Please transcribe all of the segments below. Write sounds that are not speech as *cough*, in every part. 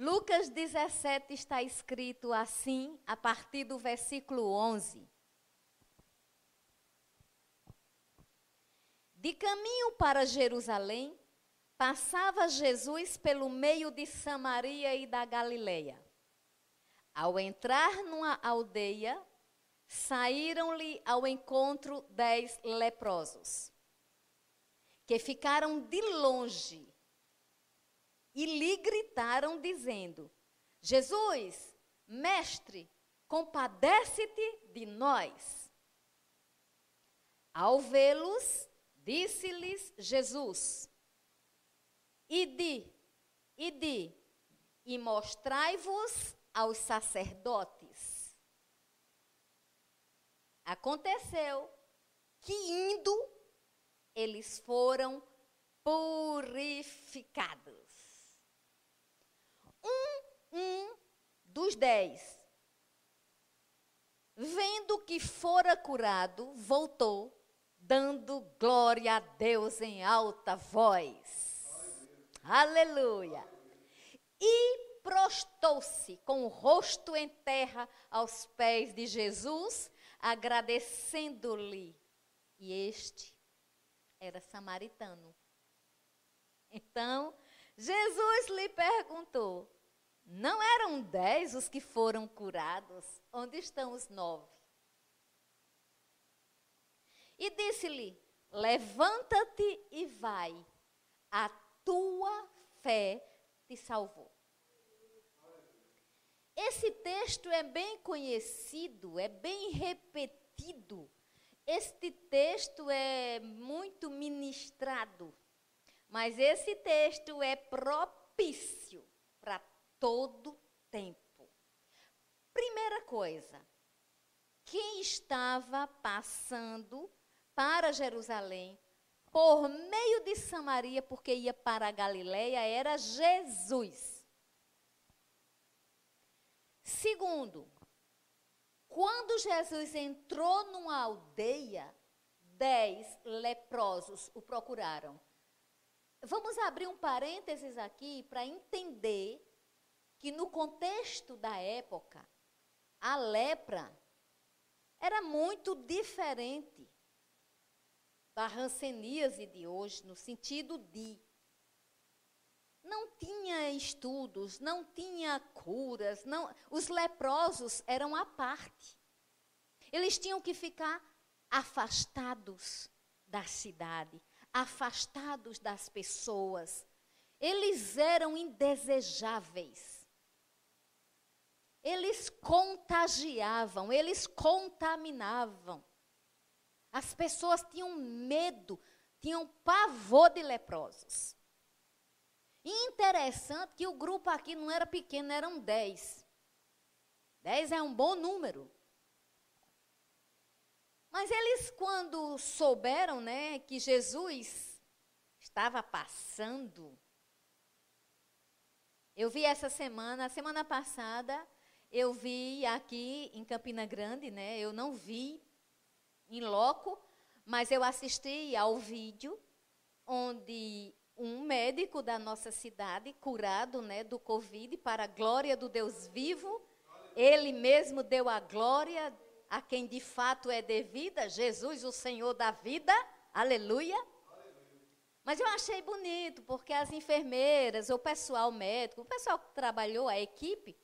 Lucas 17 está escrito assim, a partir do versículo 11. De caminho para Jerusalém, passava Jesus pelo meio de Samaria e da Galileia. Ao entrar numa aldeia, saíram-lhe ao encontro dez leprosos, que ficaram de longe e lhe gritaram, dizendo: Jesus, mestre, compadece-te de nós. Ao vê-los, disse-lhes Jesus: Ide, ide, e mostrai-vos aos sacerdotes. Aconteceu que indo, eles foram purificados. Um, um dos dez, vendo que fora curado, voltou, dando glória a Deus em alta voz. Aleluia. Aleluia. E prostou-se com o rosto em terra aos pés de Jesus, agradecendo-lhe. E este era samaritano. Então, Jesus lhe perguntou: Não eram dez os que foram curados? Onde estão os nove? E disse-lhe: Levanta-te e vai, a tua fé te salvou. Esse texto é bem conhecido, é bem repetido. Este texto é muito ministrado mas esse texto é propício para todo tempo. Primeira coisa, quem estava passando para Jerusalém por meio de Samaria, porque ia para a Galileia, era Jesus. Segundo, quando Jesus entrou numa aldeia, dez leprosos o procuraram. Vamos abrir um parênteses aqui para entender que no contexto da época, a lepra era muito diferente da ranceníase de hoje, no sentido de não tinha estudos, não tinha curas, não, os leprosos eram à parte. Eles tinham que ficar afastados da cidade, afastados das pessoas. Eles eram indesejáveis. Eles contagiavam, eles contaminavam. As pessoas tinham medo, tinham pavor de leprosos. E interessante que o grupo aqui não era pequeno, eram dez. Dez é um bom número. Mas eles, quando souberam né, que Jesus estava passando, eu vi essa semana, a semana passada, eu vi aqui em Campina Grande, né? Eu não vi em loco, mas eu assisti ao vídeo onde um médico da nossa cidade, curado né, do Covid, para a glória do Deus vivo, ele mesmo deu a glória a quem de fato é devida, Jesus, o Senhor da vida. Aleluia. Mas eu achei bonito, porque as enfermeiras, o pessoal médico, o pessoal que trabalhou, a equipe,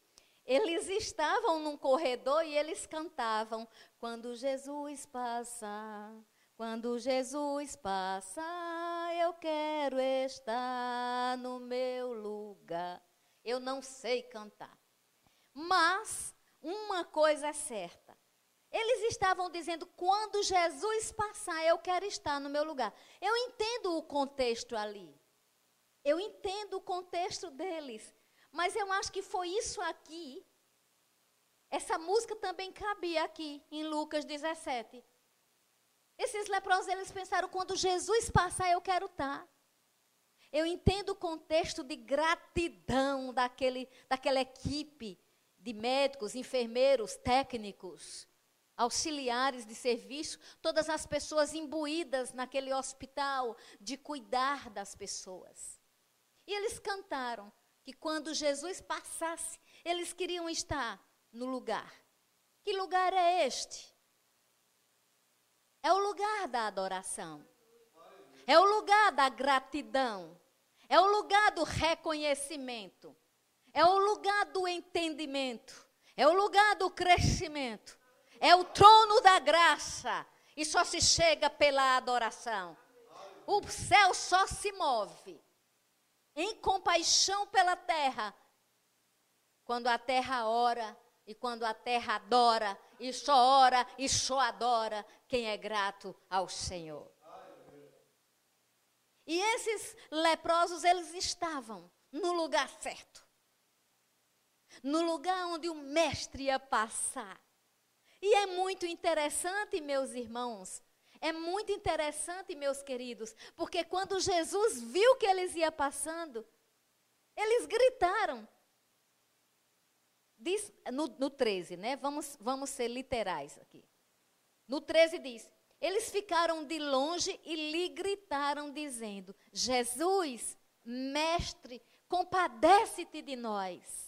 eles estavam num corredor e eles cantavam: Quando Jesus passa, quando Jesus passa, eu quero estar no meu lugar. Eu não sei cantar. Mas uma coisa é certa: eles estavam dizendo: quando Jesus passar, eu quero estar no meu lugar. Eu entendo o contexto ali. Eu entendo o contexto deles. Mas eu acho que foi isso aqui. Essa música também cabia aqui, em Lucas 17. Esses leprosos, eles pensaram: quando Jesus passar, eu quero estar. Eu entendo o contexto de gratidão daquele, daquela equipe de médicos, enfermeiros, técnicos auxiliares de serviço, todas as pessoas imbuídas naquele hospital de cuidar das pessoas. E eles cantaram: que quando Jesus passasse, eles queriam estar no lugar. Que lugar é este? É o lugar da adoração. É o lugar da gratidão. É o lugar do reconhecimento. É o lugar do entendimento. É o lugar do crescimento. É o trono da graça. E só se chega pela adoração. O céu só se move em compaixão pela terra quando a terra ora e quando a terra adora e só ora e só adora quem é grato ao Senhor. E esses leprosos, eles estavam no lugar certo. No lugar onde o mestre ia passar. E é muito interessante, meus irmãos, é muito interessante, meus queridos, porque quando Jesus viu que eles iam passando, eles gritaram. Diz, no, no 13, né? Vamos, vamos ser literais aqui. No 13 diz: Eles ficaram de longe e lhe gritaram, dizendo: Jesus, mestre, compadece-te de nós.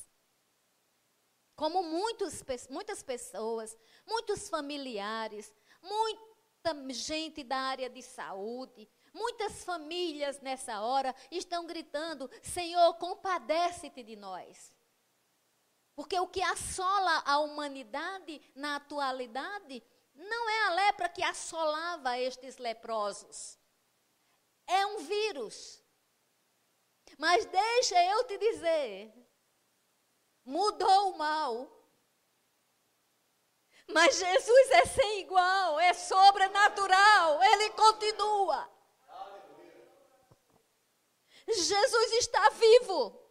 Como muitos, muitas pessoas, muitos familiares, muita gente da área de saúde, muitas famílias nessa hora estão gritando: Senhor, compadece-te de nós. Porque o que assola a humanidade na atualidade não é a lepra que assolava estes leprosos. É um vírus. Mas deixa eu te dizer, mudou o mal. Mas Jesus é sem igual, é sobrenatural, ele continua. Jesus está vivo.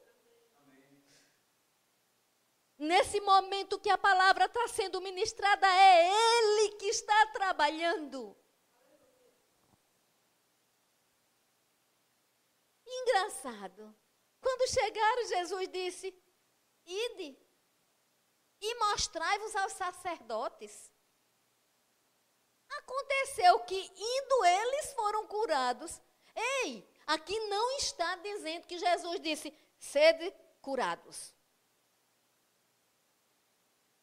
Nesse momento que a palavra está sendo ministrada, é Ele que está trabalhando. Engraçado. Quando chegaram, Jesus disse: Ide e mostrai-vos aos sacerdotes. Aconteceu que, indo eles, foram curados. Ei, aqui não está dizendo que Jesus disse: sede curados.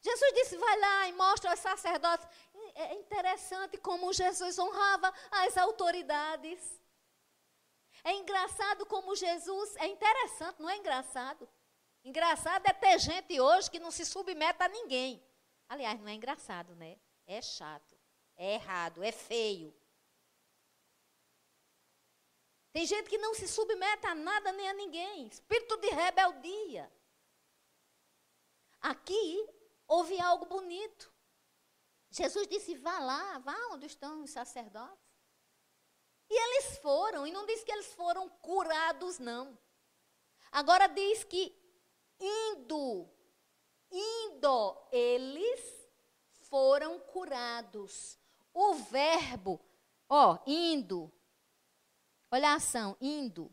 Jesus disse: vai lá e mostra aos sacerdotes. É interessante como Jesus honrava as autoridades. É engraçado como Jesus. É interessante, não é engraçado? Engraçado é ter gente hoje que não se submete a ninguém. Aliás, não é engraçado, né? É chato, é errado, é feio. Tem gente que não se submete a nada nem a ninguém. Espírito de rebeldia. Aqui houve algo bonito. Jesus disse: vá lá, vá onde estão os sacerdotes. E eles foram, e não diz que eles foram curados, não. Agora diz que indo, indo, eles foram curados. O verbo, ó, indo, olha a ação, indo.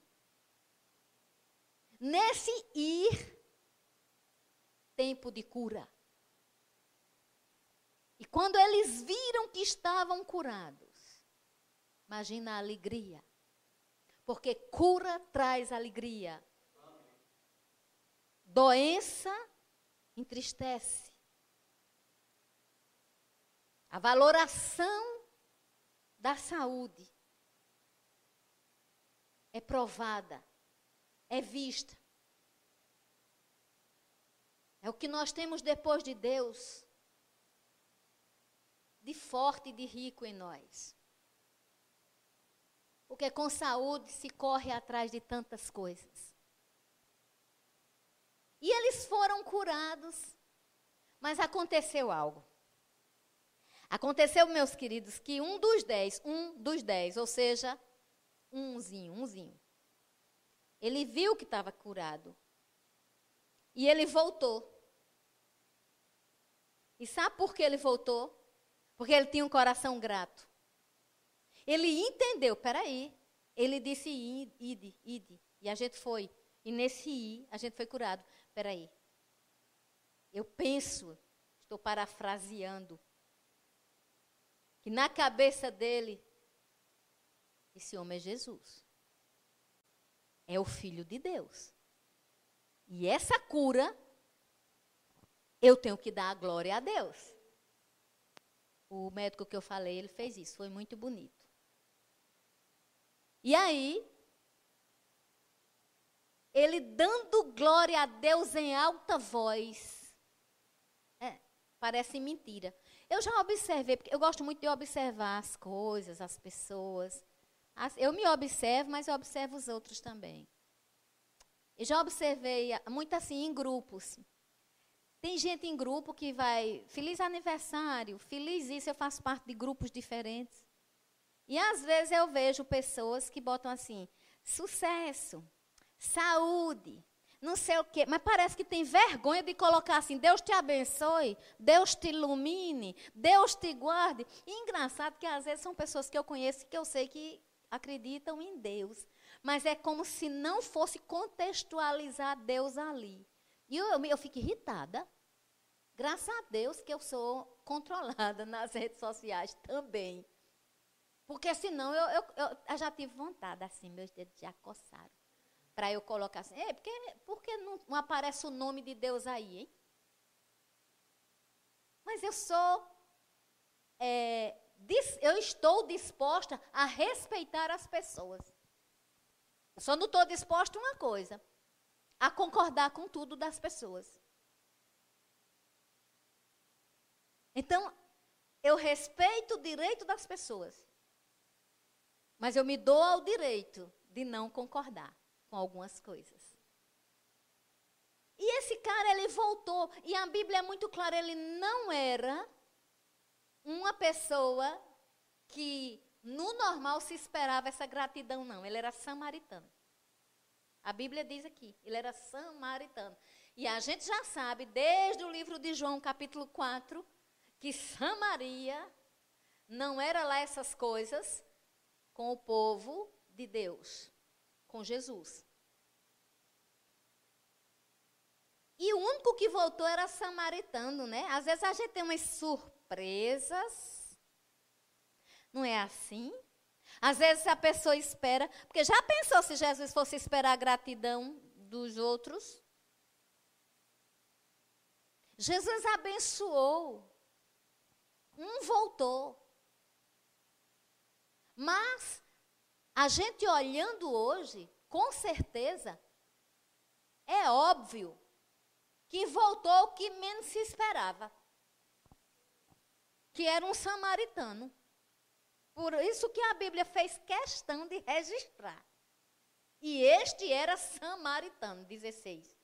Nesse ir, tempo de cura. E quando eles viram que estavam curados, imagina a alegria. Porque cura traz alegria. Doença entristece. A valoração da saúde é provada, é vista. É o que nós temos depois de Deus de forte e de rico em nós. Porque com saúde se corre atrás de tantas coisas. E eles foram curados, mas aconteceu algo. Aconteceu, meus queridos, que um dos dez, um dos dez, ou seja, umzinho, umzinho, ele viu que estava curado. E ele voltou. E sabe por que ele voltou? Porque ele tinha um coração grato. Ele entendeu, peraí. Ele disse, ide, ide. E a gente foi. E nesse ir, a gente foi curado. Peraí. Eu penso, estou parafraseando, que na cabeça dele, esse homem é Jesus. É o Filho de Deus. E essa cura, eu tenho que dar a glória a Deus. O médico que eu falei, ele fez isso, foi muito bonito. E aí, ele dando glória a Deus em alta voz. É, parece mentira. Eu já observei, porque eu gosto muito de observar as coisas, as pessoas. As, eu me observo, mas eu observo os outros também. Eu já observei muito assim em grupos. Tem gente em grupo que vai, feliz aniversário, feliz isso, eu faço parte de grupos diferentes. E às vezes eu vejo pessoas que botam assim, sucesso, saúde, não sei o quê, mas parece que tem vergonha de colocar assim: Deus te abençoe, Deus te ilumine, Deus te guarde. E engraçado que às vezes são pessoas que eu conheço que eu sei que acreditam em Deus, mas é como se não fosse contextualizar Deus ali. E eu, eu, eu fico irritada. Graças a Deus que eu sou controlada *laughs* nas redes sociais também. Porque senão eu, eu, eu já tive vontade, assim, meus dedos já coçaram para eu colocar assim. É, porque, porque não, não aparece o nome de Deus aí, hein? Mas eu sou. É, dis, eu estou disposta a respeitar as pessoas. Eu só não estou disposta a uma coisa: a concordar com tudo das pessoas. Então, eu respeito o direito das pessoas. Mas eu me dou ao direito de não concordar com algumas coisas. E esse cara, ele voltou. E a Bíblia é muito clara, ele não era uma pessoa que no normal se esperava essa gratidão, não. Ele era samaritano. A Bíblia diz aqui, ele era samaritano. E a gente já sabe, desde o livro de João, capítulo 4, que Samaria não era lá essas coisas com o povo de Deus com Jesus. E o único que voltou era samaritano, né? Às vezes a gente tem umas surpresas. Não é assim? Às vezes a pessoa espera, porque já pensou se Jesus fosse esperar a gratidão dos outros? Jesus abençoou. Um voltou. Mas a gente olhando hoje, com certeza, é óbvio que voltou o que menos se esperava. Que era um samaritano. Por isso que a Bíblia fez questão de registrar. E este era samaritano, 16.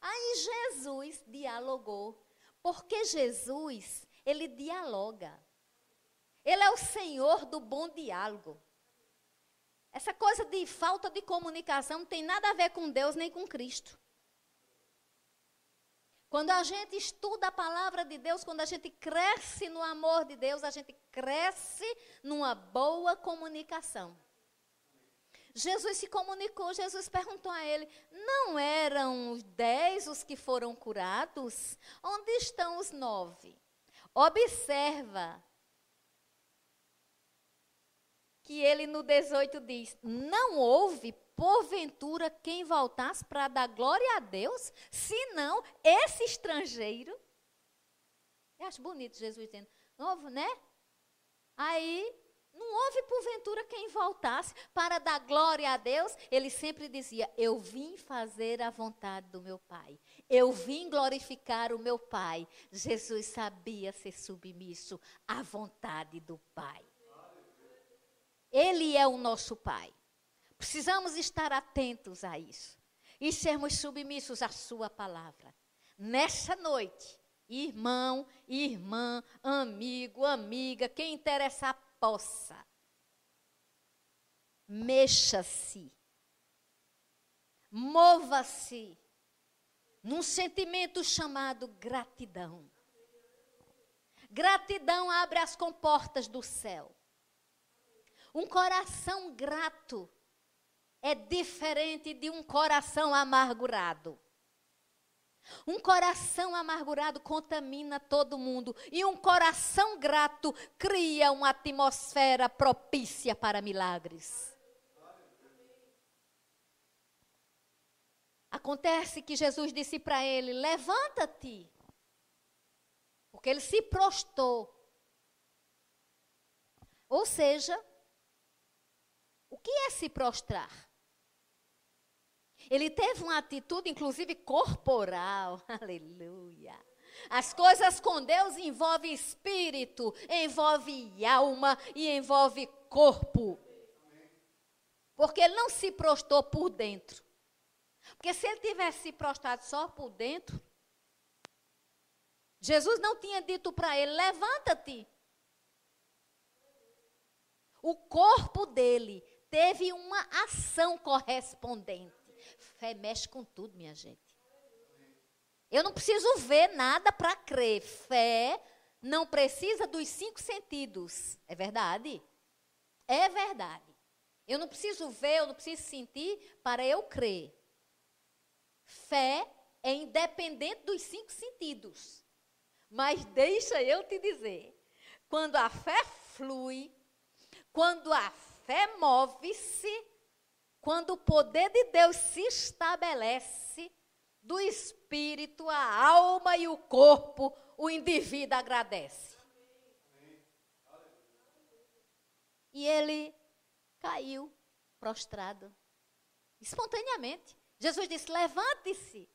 Aí Jesus dialogou, porque Jesus, ele dialoga. Ele é o Senhor do bom diálogo. Essa coisa de falta de comunicação não tem nada a ver com Deus nem com Cristo. Quando a gente estuda a palavra de Deus, quando a gente cresce no amor de Deus, a gente cresce numa boa comunicação. Jesus se comunicou, Jesus perguntou a ele: não eram os dez os que foram curados? Onde estão os nove? Observa que ele no 18 diz: Não houve, porventura, quem voltasse para dar glória a Deus, senão esse estrangeiro. Eu acho bonito Jesus dizendo, novo, né? Aí, não houve, porventura, quem voltasse para dar glória a Deus. Ele sempre dizia: Eu vim fazer a vontade do meu Pai. Eu vim glorificar o meu Pai. Jesus sabia ser submisso à vontade do Pai. Ele é o nosso Pai. Precisamos estar atentos a isso e sermos submissos à Sua palavra. Nessa noite, irmão, irmã, amigo, amiga, quem interessar, possa. Mexa-se. Mova-se num sentimento chamado gratidão. Gratidão abre as comportas do céu. Um coração grato é diferente de um coração amargurado. Um coração amargurado contamina todo mundo. E um coração grato cria uma atmosfera propícia para milagres. Acontece que Jesus disse para ele: Levanta-te. Porque ele se prostou. Ou seja, que é se prostrar? Ele teve uma atitude, inclusive corporal. *laughs* Aleluia. As coisas com Deus envolvem espírito, envolve alma e envolve corpo. Porque ele não se prostou por dentro. Porque se ele tivesse se prostrado só por dentro, Jesus não tinha dito para ele: levanta-te. O corpo dele teve uma ação correspondente. Fé mexe com tudo, minha gente. Eu não preciso ver nada para crer. Fé não precisa dos cinco sentidos. É verdade? É verdade. Eu não preciso ver, eu não preciso sentir para eu crer. Fé é independente dos cinco sentidos. Mas deixa eu te dizer: quando a fé flui, quando a fé move-se, quando o poder de Deus se estabelece, do espírito, a alma e o corpo, o indivíduo agradece. E ele caiu prostrado, espontaneamente. Jesus disse: Levante-se.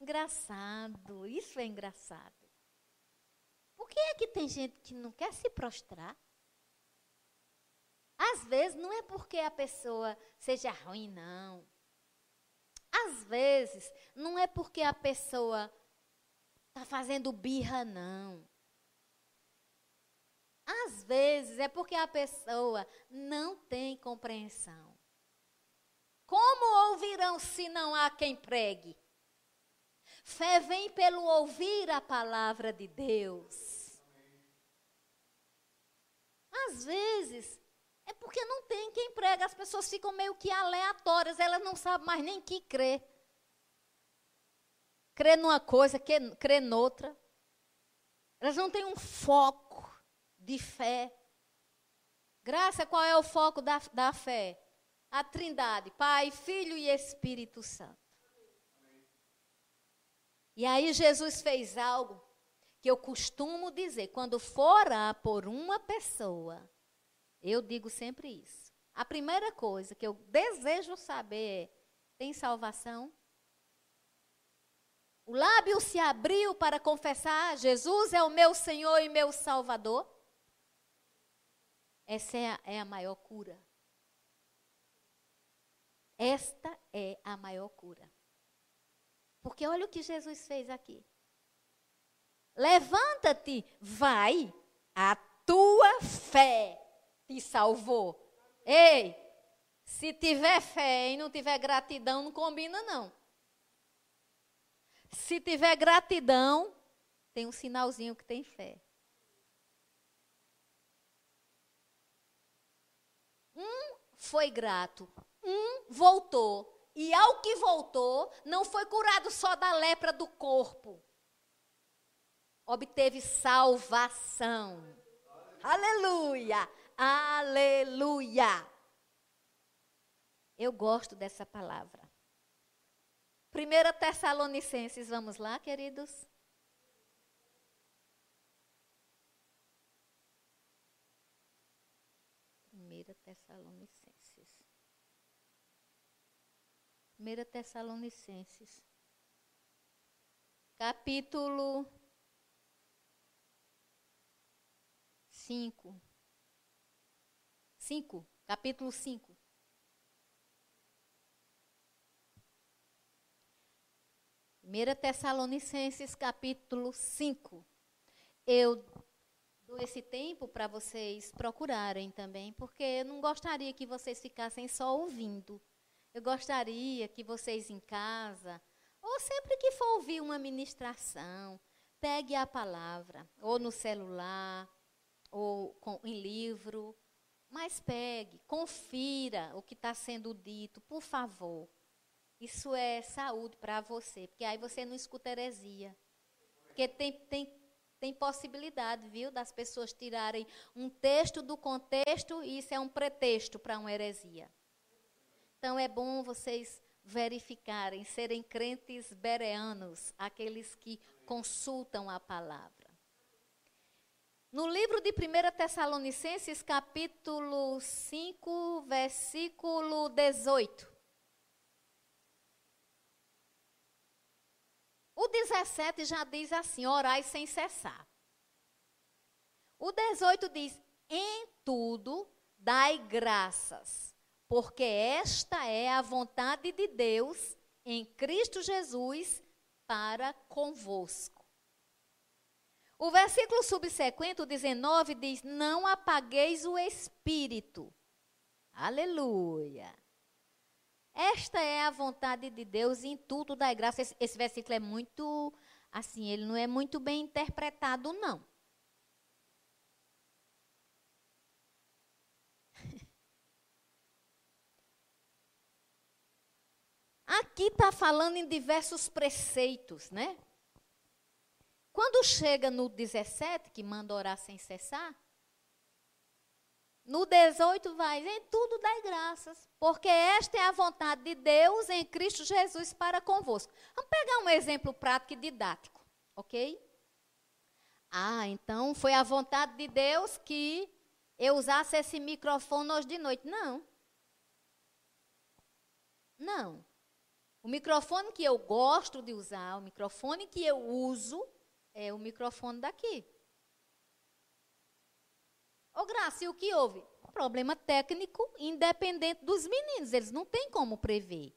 Engraçado, isso é engraçado. Por que é que tem gente que não quer se prostrar? Às vezes não é porque a pessoa seja ruim, não. Às vezes, não é porque a pessoa está fazendo birra, não. Às vezes é porque a pessoa não tem compreensão. Como ouvirão se não há quem pregue? Fé vem pelo ouvir a palavra de Deus. Às vezes é porque não tem quem prega, as pessoas ficam meio que aleatórias, elas não sabem mais nem que crer. Crer numa coisa, crer noutra. Elas não têm um foco de fé. Graça, qual é o foco da, da fé? A trindade, Pai, Filho e Espírito Santo. E aí Jesus fez algo que eu costumo dizer, quando for por uma pessoa, eu digo sempre isso. A primeira coisa que eu desejo saber é: tem salvação? O lábio se abriu para confessar: Jesus é o meu Senhor e meu Salvador? Essa é a, é a maior cura. Esta é a maior cura. Porque olha o que Jesus fez aqui. Levanta-te, vai, a tua fé te salvou. Ei, se tiver fé e não tiver gratidão, não combina não. Se tiver gratidão, tem um sinalzinho que tem fé. Um foi grato, um voltou. E ao que voltou, não foi curado só da lepra do corpo. Obteve salvação. Aleluia! Aleluia! Eu gosto dessa palavra. 1 Tessalonicenses, vamos lá, queridos? Primeira Tessalonicenses. Primeira Tessalonicenses. Capítulo 5. 5, capítulo 5. Primeira Tessalonicenses, capítulo 5. Eu dou esse tempo para vocês procurarem também, porque eu não gostaria que vocês ficassem só ouvindo. Eu gostaria que vocês em casa, ou sempre que for ouvir uma ministração, pegue a palavra, ou no celular, ou com, em livro, mas pegue, confira o que está sendo dito, por favor. Isso é saúde para você, porque aí você não escuta heresia. Porque tem, tem, tem possibilidade, viu, das pessoas tirarem um texto do contexto e isso é um pretexto para uma heresia. Então é bom vocês verificarem, serem crentes bereanos, aqueles que consultam a palavra. No livro de 1 Tessalonicenses, capítulo 5, versículo 18. O 17 já diz assim: orai sem cessar. O 18 diz: em tudo dai graças, porque esta é a vontade de Deus em Cristo Jesus para convosco. O versículo subsequente, o 19, diz: Não apagueis o espírito. Aleluia. Esta é a vontade de Deus em tudo dai graça. Esse, esse versículo é muito, assim, ele não é muito bem interpretado, não. *laughs* Aqui está falando em diversos preceitos, né? Quando chega no 17, que manda orar sem cessar, no 18 vai, em tudo dai graças, porque esta é a vontade de Deus em Cristo Jesus para convosco. Vamos pegar um exemplo prático e didático, ok? Ah, então foi a vontade de Deus que eu usasse esse microfone hoje de noite. Não. Não. O microfone que eu gosto de usar, o microfone que eu uso, é o microfone daqui. Ô Graça, e o que houve? Problema técnico independente dos meninos, eles não têm como prever.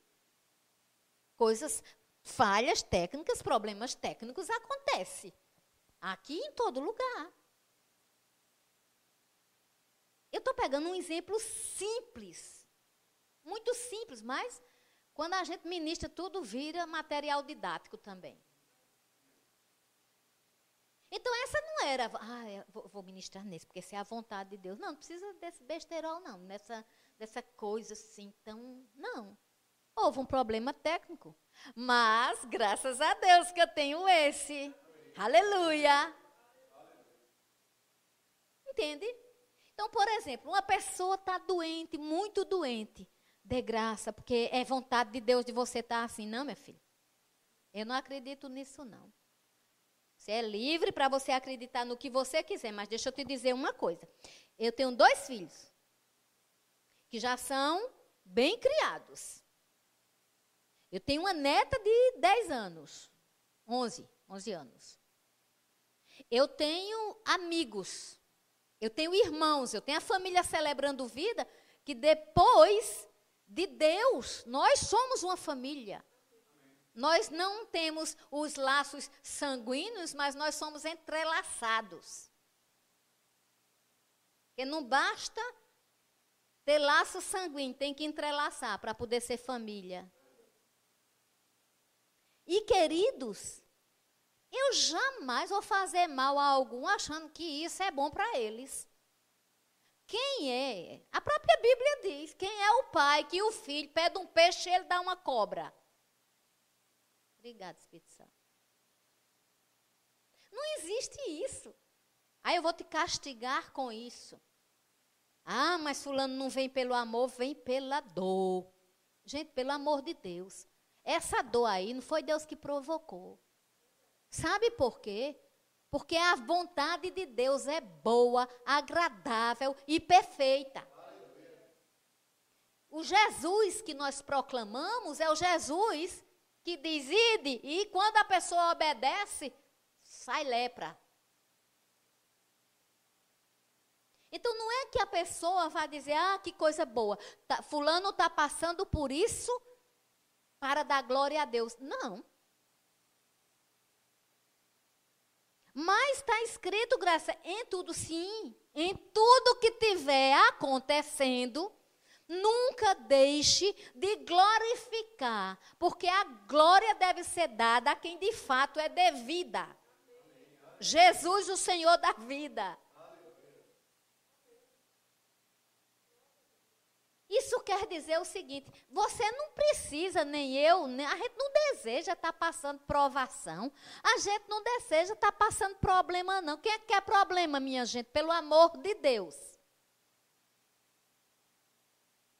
Coisas, falhas técnicas, problemas técnicos acontecem. Aqui em todo lugar. Eu estou pegando um exemplo simples. Muito simples, mas quando a gente ministra, tudo vira material didático também. Então, essa não era, ah, vou, ministrar nesse, porque essa é a vontade de Deus. Não, não precisa desse besterol, não, nessa, dessa coisa assim, tão. Não. Houve um problema técnico. Mas, graças a Deus que eu tenho esse. Aleluia. Entende? Então, por exemplo, uma pessoa está doente, muito doente dê graça, porque é vontade de Deus de você estar tá assim. Não, minha filha. Eu não acredito nisso, não. Você é livre para você acreditar no que você quiser, mas deixa eu te dizer uma coisa. Eu tenho dois filhos que já são bem criados. Eu tenho uma neta de 10 anos, 11, 11 anos. Eu tenho amigos, eu tenho irmãos, eu tenho a família celebrando vida que depois de Deus. Nós somos uma família. Nós não temos os laços sanguíneos, mas nós somos entrelaçados. Porque não basta ter laço sanguíneo, tem que entrelaçar para poder ser família. E queridos, eu jamais vou fazer mal a algum achando que isso é bom para eles. Quem é? A própria Bíblia diz: quem é o pai que o filho pede um peixe e ele dá uma cobra? Obrigada, Espírito Santo. Não existe isso. Aí eu vou te castigar com isso. Ah, mas fulano não vem pelo amor, vem pela dor. Gente, pelo amor de Deus. Essa dor aí não foi Deus que provocou. Sabe por quê? Porque a vontade de Deus é boa, agradável e perfeita. O Jesus que nós proclamamos é o Jesus que diz ide, e quando a pessoa obedece, sai lepra. Então não é que a pessoa vai dizer, ah, que coisa boa, tá, fulano está passando por isso para dar glória a Deus. Não. Mas está escrito, graça, em tudo sim, em tudo que tiver acontecendo, nunca deixe de glorificar, porque a glória deve ser dada a quem de fato é devida. Jesus, o Senhor da vida. Isso quer dizer o seguinte: você não precisa, nem eu, nem, a gente não deseja estar tá passando provação, a gente não deseja estar tá passando problema, não. Quem é que quer problema, minha gente? Pelo amor de Deus.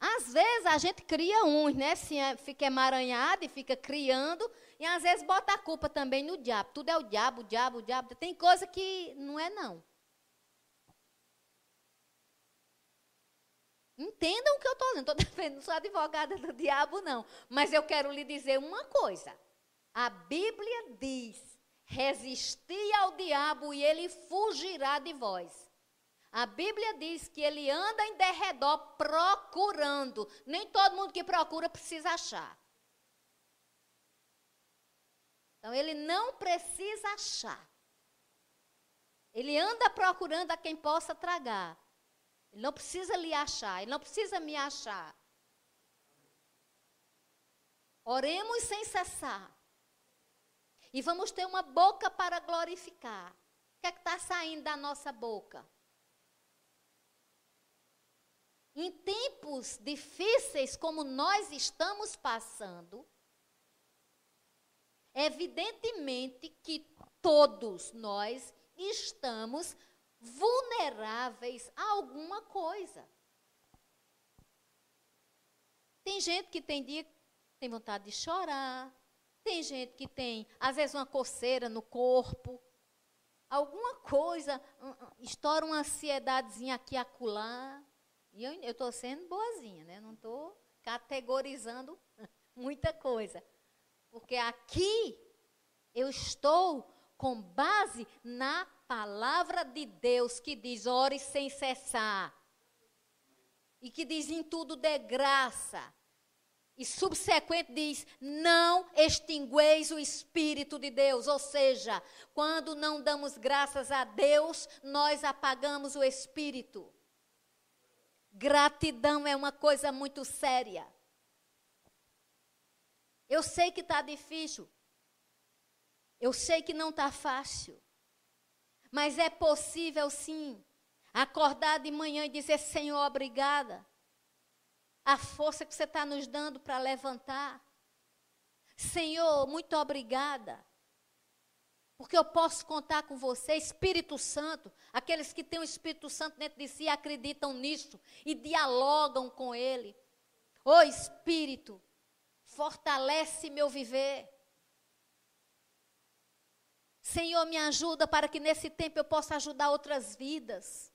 Às vezes a gente cria uns, né? Assim, fica emaranhado e fica criando, e às vezes bota a culpa também no diabo. Tudo é o diabo, o diabo, o diabo. Tem coisa que não é não. Entendam o que eu estou dizendo. *laughs* Não sou advogada do diabo, não. Mas eu quero lhe dizer uma coisa. A Bíblia diz: resistir ao diabo e ele fugirá de vós. A Bíblia diz que ele anda em derredor procurando. Nem todo mundo que procura precisa achar. Então ele não precisa achar. Ele anda procurando a quem possa tragar. Ele não precisa lhe achar, ele não precisa me achar. Oremos sem cessar. E vamos ter uma boca para glorificar. O que é que está saindo da nossa boca? Em tempos difíceis como nós estamos passando, evidentemente que todos nós estamos vulneráveis a alguma coisa. Tem gente que tem dia tem vontade de chorar, tem gente que tem, às vezes, uma coceira no corpo, alguma coisa, estoura uma ansiedadezinha aqui acolá. E eu estou sendo boazinha, né? Não estou categorizando *laughs* muita coisa. Porque aqui eu estou com base na palavra de Deus que diz: ore sem cessar. E que diz em tudo de graça. E subsequente diz: não extingueis o Espírito de Deus. Ou seja, quando não damos graças a Deus, nós apagamos o Espírito. Gratidão é uma coisa muito séria. Eu sei que está difícil. Eu sei que não está fácil. Mas é possível sim acordar de manhã e dizer: Senhor, obrigada. A força que você está nos dando para levantar. Senhor, muito obrigada. Porque eu posso contar com você, Espírito Santo. Aqueles que têm o Espírito Santo dentro de si acreditam nisso e dialogam com Ele. Ô oh, Espírito, fortalece meu viver. Senhor, me ajuda para que nesse tempo eu possa ajudar outras vidas.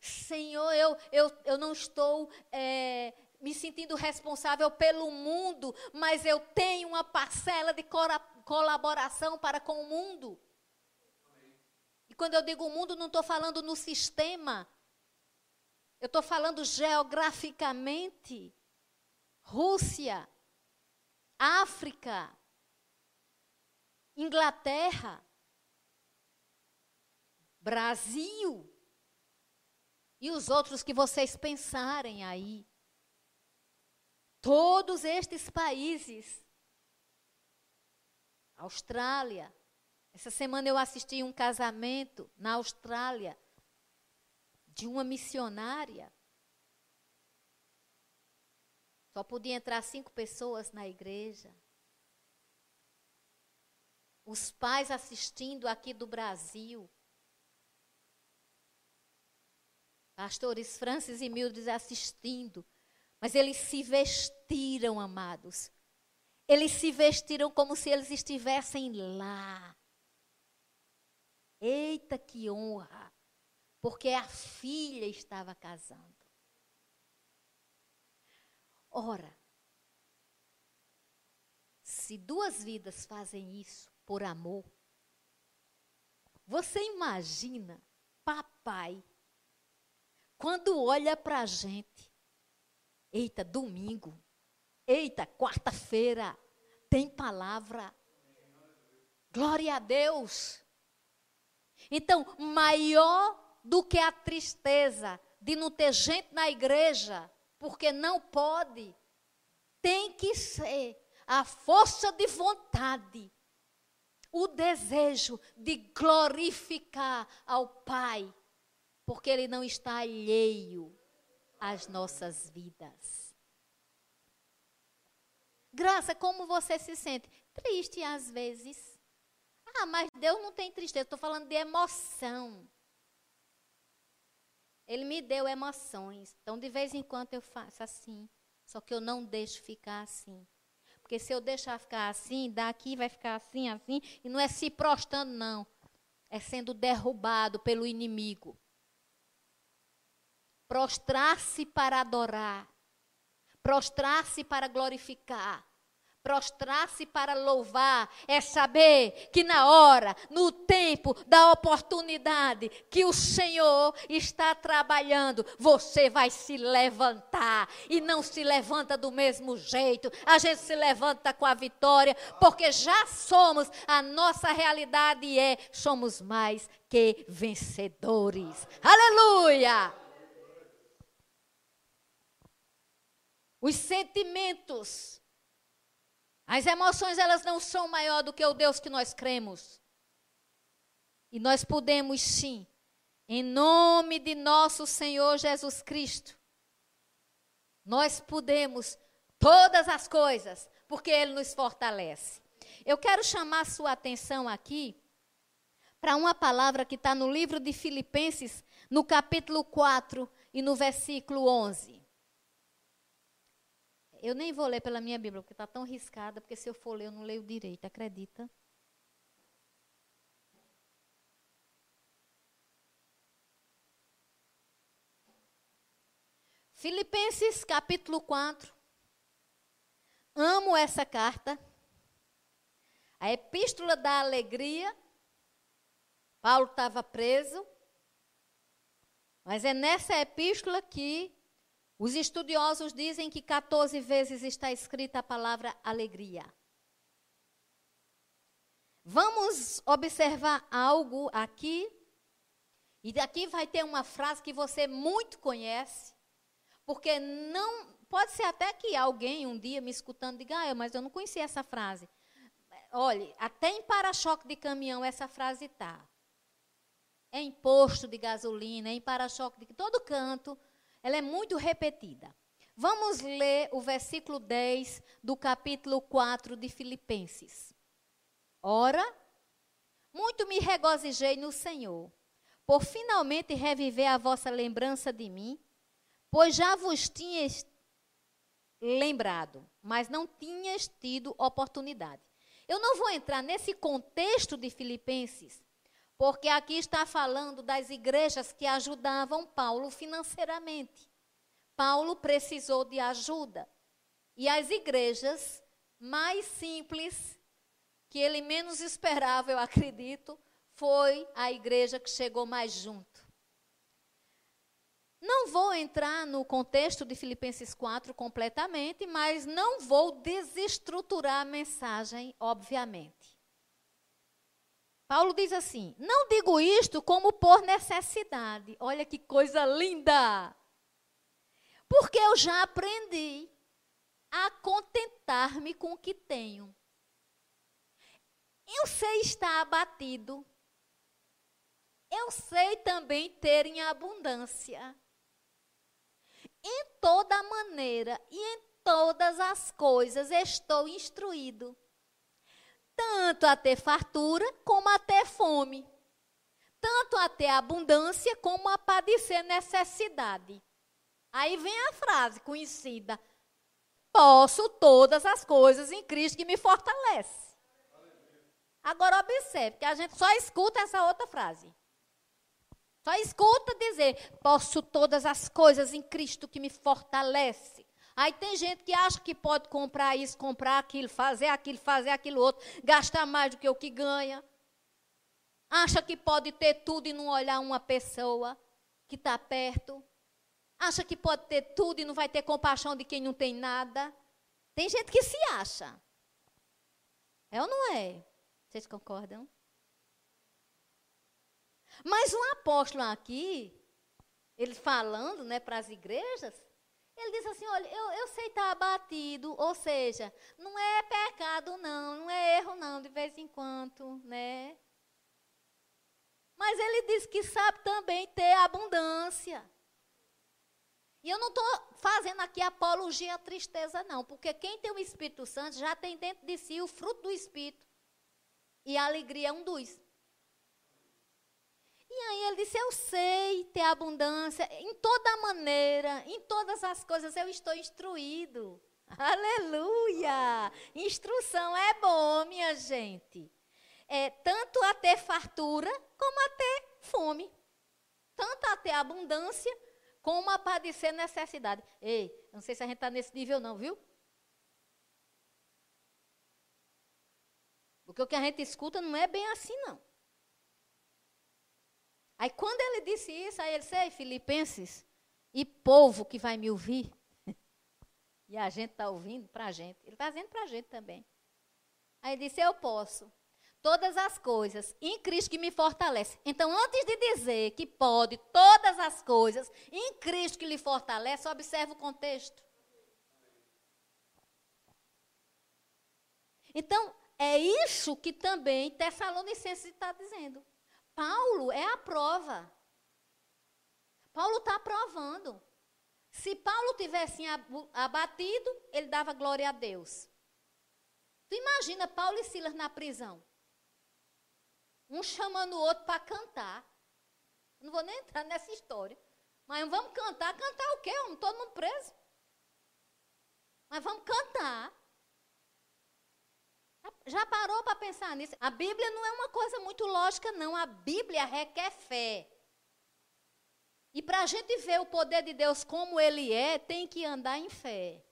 Senhor, eu, eu, eu não estou é, me sentindo responsável pelo mundo, mas eu tenho uma parcela de colaboração para com o mundo. E quando eu digo mundo, não estou falando no sistema, eu estou falando geograficamente. Rússia, África, Inglaterra, Brasil e os outros que vocês pensarem aí. Todos estes países. Austrália. Essa semana eu assisti um casamento na Austrália de uma missionária. Só podia entrar cinco pessoas na igreja os pais assistindo aqui do Brasil. Pastores Francis e Mildred assistindo. Mas eles se vestiram, amados. Eles se vestiram como se eles estivessem lá. Eita, que honra! Porque a filha estava casando. Ora, se duas vidas fazem isso, por amor. Você imagina papai quando olha para a gente, eita, domingo, eita, quarta-feira, tem palavra. Glória a Deus. Então, maior do que a tristeza de não ter gente na igreja, porque não pode, tem que ser a força de vontade o desejo de glorificar ao Pai, porque Ele não está alheio às nossas vidas. Graça, como você se sente? Triste às vezes. Ah, mas Deus não tem tristeza, estou falando de emoção. Ele me deu emoções. Então, de vez em quando eu faço assim. Só que eu não deixo ficar assim. Porque se eu deixar ficar assim, daqui vai ficar assim, assim, e não é se prostrando, não. É sendo derrubado pelo inimigo. Prostrar-se para adorar. Prostrar-se para glorificar prostrar-se para louvar, é saber que na hora, no tempo da oportunidade que o Senhor está trabalhando, você vai se levantar e não se levanta do mesmo jeito. A gente se levanta com a vitória, porque já somos, a nossa realidade é somos mais que vencedores. Aleluia! Os sentimentos as emoções, elas não são maior do que o Deus que nós cremos. E nós podemos sim, em nome de nosso Senhor Jesus Cristo, nós podemos todas as coisas, porque Ele nos fortalece. Eu quero chamar sua atenção aqui para uma palavra que está no livro de Filipenses, no capítulo 4 e no versículo 11. Eu nem vou ler pela minha Bíblia, porque está tão riscada, porque se eu for ler, eu não leio direito, acredita? Filipenses capítulo 4. Amo essa carta. A epístola da alegria. Paulo estava preso. Mas é nessa epístola que os estudiosos dizem que 14 vezes está escrita a palavra alegria. Vamos observar algo aqui. E daqui vai ter uma frase que você muito conhece, porque não pode ser até que alguém um dia me escutando diga: "Ah, mas eu não conhecia essa frase". Olhe, até em para-choque de caminhão essa frase tá. É em posto de gasolina, é em para-choque de todo canto ela é muito repetida. Vamos ler o versículo 10 do capítulo 4 de Filipenses. Ora, muito me regozijei no Senhor, por finalmente reviver a vossa lembrança de mim, pois já vos tinhas lembrado, mas não tinhas tido oportunidade. Eu não vou entrar nesse contexto de Filipenses, porque aqui está falando das igrejas que ajudavam Paulo financeiramente. Paulo precisou de ajuda. E as igrejas mais simples, que ele menos esperava, eu acredito, foi a igreja que chegou mais junto. Não vou entrar no contexto de Filipenses 4 completamente, mas não vou desestruturar a mensagem, obviamente. Paulo diz assim: Não digo isto como por necessidade. Olha que coisa linda! Porque eu já aprendi a contentar-me com o que tenho. Eu sei estar abatido. Eu sei também ter em abundância. Em toda maneira e em todas as coisas estou instruído tanto a ter fartura como a ter fome, tanto a ter abundância como a padecer necessidade. Aí vem a frase conhecida: Posso todas as coisas em Cristo que me fortalece. Agora observe que a gente só escuta essa outra frase. Só escuta dizer: Posso todas as coisas em Cristo que me fortalece. Aí tem gente que acha que pode comprar isso, comprar aquilo, fazer aquilo, fazer aquilo outro, gastar mais do que o que ganha. Acha que pode ter tudo e não olhar uma pessoa que está perto. Acha que pode ter tudo e não vai ter compaixão de quem não tem nada. Tem gente que se acha. É ou não é? Vocês concordam? Mas um apóstolo aqui, ele falando né, para as igrejas, ele diz assim: olha, eu, eu sei estar abatido, ou seja, não é pecado, não, não é erro, não, de vez em quando, né? Mas ele diz que sabe também ter abundância. E eu não estou fazendo aqui apologia à tristeza, não, porque quem tem o Espírito Santo já tem dentro de si o fruto do Espírito. E a alegria é um dos. E aí ele disse: Eu sei ter abundância, em toda maneira, em todas as coisas eu estou instruído. *laughs* Aleluia! Instrução é bom, minha gente. É tanto a ter fartura como a ter fome. Tanto a ter abundância como a padecer necessidade. Ei, não sei se a gente está nesse nível, não, viu? Porque o que a gente escuta não é bem assim, não. Aí quando ele disse isso, aí ele disse, Ei, Filipenses, e povo que vai me ouvir. *laughs* e a gente está ouvindo para a gente. Ele está dizendo para a gente também. Aí ele disse, eu posso. Todas as coisas em Cristo que me fortalece. Então, antes de dizer que pode todas as coisas em Cristo que lhe fortalece, observe o contexto. Então, é isso que também Tessalonicenses está dizendo. Paulo é a prova. Paulo está provando. Se Paulo tivesse abatido, ele dava glória a Deus. Tu imagina Paulo e Silas na prisão. Um chamando o outro para cantar. Não vou nem entrar nessa história. Mas vamos cantar. Cantar o quê? Todo mundo preso. Mas vamos cantar. Já parou para pensar nisso? A Bíblia não é uma coisa muito lógica, não. A Bíblia requer fé. E para a gente ver o poder de Deus como ele é, tem que andar em fé.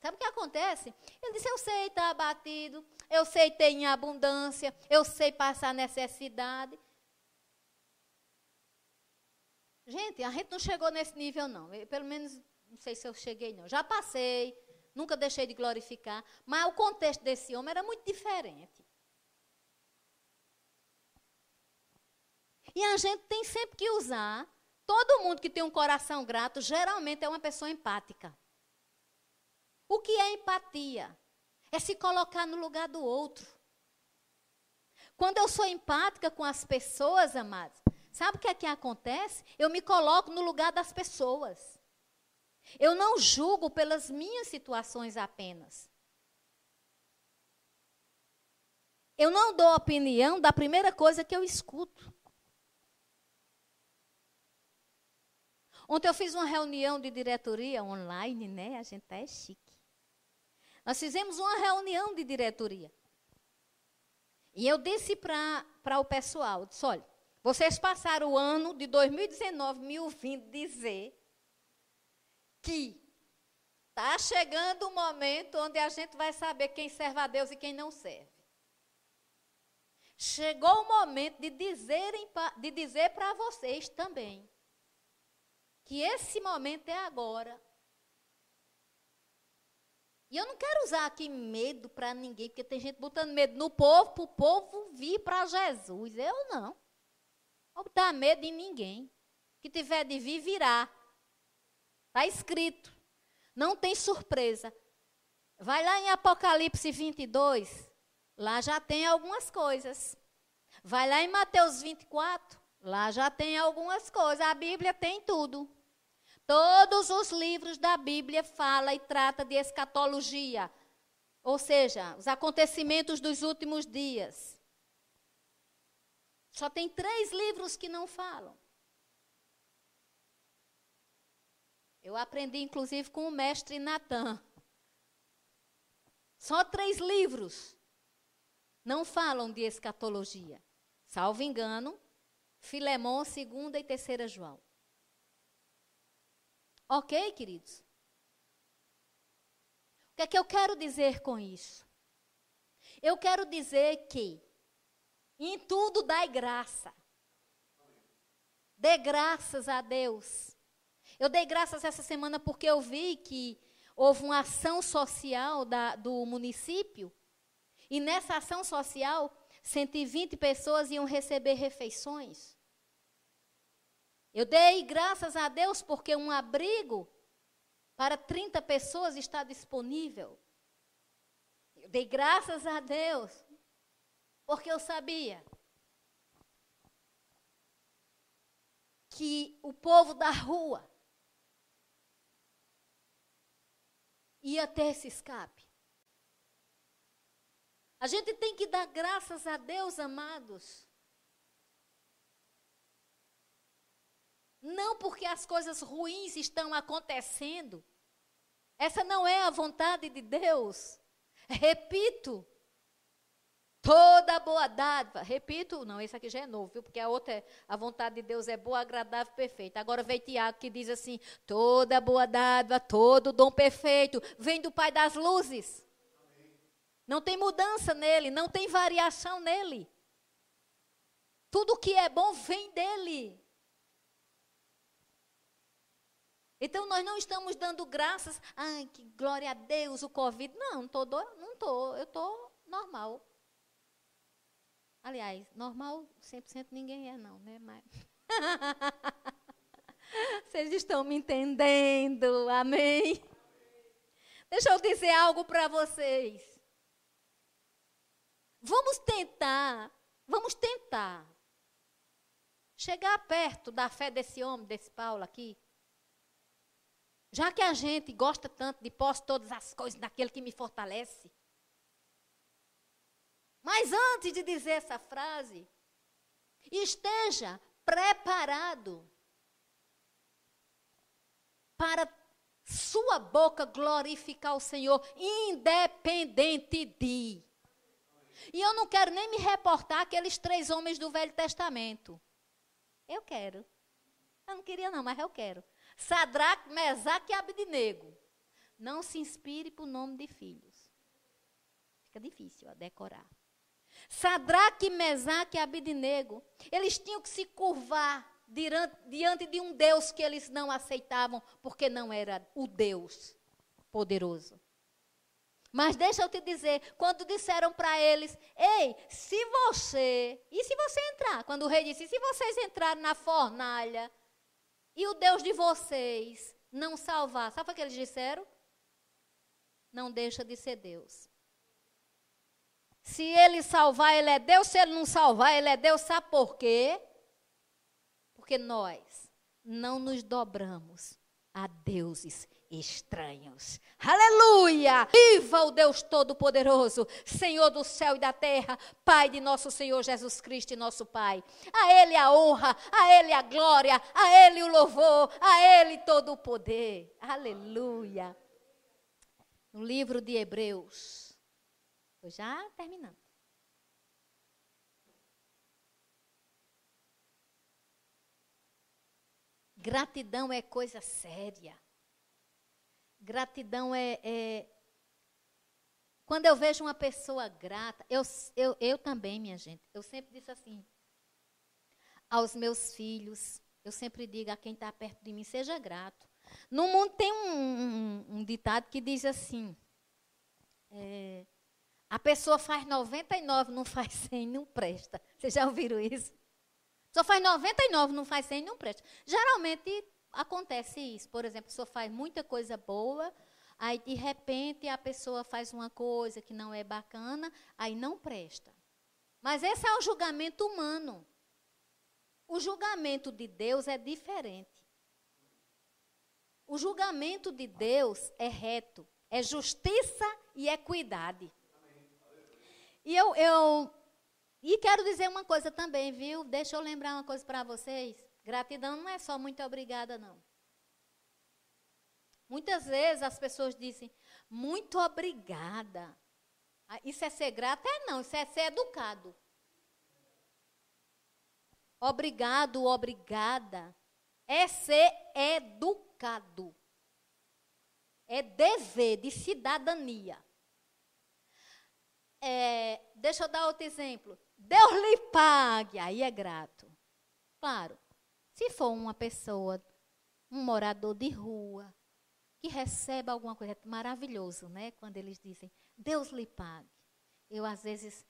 Sabe o que acontece? Ele disse: Eu sei estar abatido, eu sei ter em abundância, eu sei passar necessidade. Gente, a gente não chegou nesse nível, não. Eu, pelo menos, não sei se eu cheguei, não. Já passei, nunca deixei de glorificar, mas o contexto desse homem era muito diferente. E a gente tem sempre que usar. Todo mundo que tem um coração grato, geralmente é uma pessoa empática. O que é empatia? É se colocar no lugar do outro. Quando eu sou empática com as pessoas, amados, sabe o que é que acontece? Eu me coloco no lugar das pessoas. Eu não julgo pelas minhas situações apenas. Eu não dou opinião da primeira coisa que eu escuto. Ontem eu fiz uma reunião de diretoria online, né? A gente é chique. Nós fizemos uma reunião de diretoria. E eu disse para o pessoal, disse, olha, vocês passaram o ano de 2019 me ouvindo dizer que está chegando o momento onde a gente vai saber quem serve a Deus e quem não serve. Chegou o momento de, dizerem, de dizer para vocês também que esse momento é agora. E eu não quero usar aqui medo para ninguém, porque tem gente botando medo no povo, para o povo vir para Jesus. Eu não. Não vou botar medo em ninguém. Que tiver de vir, virá. Está escrito. Não tem surpresa. Vai lá em Apocalipse 22. Lá já tem algumas coisas. Vai lá em Mateus 24. Lá já tem algumas coisas. A Bíblia tem tudo. Todos os livros da Bíblia fala e trata de escatologia. Ou seja, os acontecimentos dos últimos dias. Só tem três livros que não falam. Eu aprendi, inclusive, com o mestre Natan. Só três livros não falam de escatologia. Salvo engano, Filemão, segunda e terceira João. Ok, queridos? O que é que eu quero dizer com isso? Eu quero dizer que em tudo dai graça. Dê graças a Deus. Eu dei graças essa semana porque eu vi que houve uma ação social da, do município. E nessa ação social, 120 pessoas iam receber refeições. Eu dei graças a Deus porque um abrigo para 30 pessoas está disponível. Eu dei graças a Deus porque eu sabia que o povo da rua ia ter esse escape. A gente tem que dar graças a Deus, amados. Não porque as coisas ruins estão acontecendo. Essa não é a vontade de Deus. Repito, toda boa dádiva. Repito, não, esse aqui já é novo, viu? Porque a outra é, a vontade de Deus é boa, agradável, perfeita. Agora vem Tiago que diz assim: toda boa dádiva, todo dom perfeito vem do Pai das luzes. Não tem mudança nele, não tem variação nele. Tudo que é bom vem dele. Então nós não estamos dando graças, ai, que glória a Deus, o Covid. Não, não estou, não estou, eu estou normal. Aliás, normal 100% ninguém é não, né? Mas *laughs* Vocês estão me entendendo, amém? Deixa eu dizer algo para vocês. Vamos tentar, vamos tentar chegar perto da fé desse homem, desse Paulo aqui. Já que a gente gosta tanto de posso todas as coisas daquele que me fortalece. Mas antes de dizer essa frase, esteja preparado para sua boca glorificar o Senhor, independente de. E eu não quero nem me reportar aqueles três homens do Velho Testamento. Eu quero. Eu não queria, não, mas eu quero. Sadraque, Mesaque e Abidnego. Não se inspire por nome de filhos. Fica difícil a decorar. Sadraque, Mesaque e Abidnego. Eles tinham que se curvar diante de um Deus que eles não aceitavam, porque não era o Deus poderoso. Mas deixa eu te dizer, quando disseram para eles, ei, se você, e se você entrar? Quando o rei disse, se vocês entrarem na fornalha, e o Deus de vocês não salvar, sabe o que eles disseram? Não deixa de ser Deus. Se ele salvar, ele é Deus. Se ele não salvar, ele é Deus. Sabe por quê? Porque nós não nos dobramos a deuses estranhos. Aleluia! Viva o Deus Todo-Poderoso, Senhor do céu e da terra, Pai de nosso Senhor Jesus Cristo nosso Pai. A Ele a honra, a Ele a glória, a Ele o louvor, a Ele todo o poder. Aleluia! No livro de Hebreus, estou já terminando. Gratidão é coisa séria. Gratidão é, é, Quando eu vejo uma pessoa grata, eu, eu, eu também, minha gente, eu sempre disse assim, aos meus filhos, eu sempre digo a quem está perto de mim, seja grato. No mundo tem um, um, um ditado que diz assim, é, a pessoa faz 99, não faz 100, não presta. Vocês já ouviram isso? Só faz 99, não faz 100, não presta. Geralmente acontece isso. Por exemplo, a pessoa faz muita coisa boa, aí de repente a pessoa faz uma coisa que não é bacana, aí não presta. Mas esse é o julgamento humano. O julgamento de Deus é diferente. O julgamento de Deus é reto, é justiça e equidade. E eu, eu e quero dizer uma coisa também, viu? Deixa eu lembrar uma coisa para vocês. Gratidão não é só muito obrigada, não. Muitas vezes as pessoas dizem, muito obrigada. Ah, isso é ser grato? É não, isso é ser educado. Obrigado, obrigada. É ser educado. É dever de cidadania. É, deixa eu dar outro exemplo. Deus lhe pague. Aí é grato. Claro, se for uma pessoa, um morador de rua, que recebe alguma coisa, é maravilhoso, né? Quando eles dizem, Deus lhe pague. Eu, às vezes,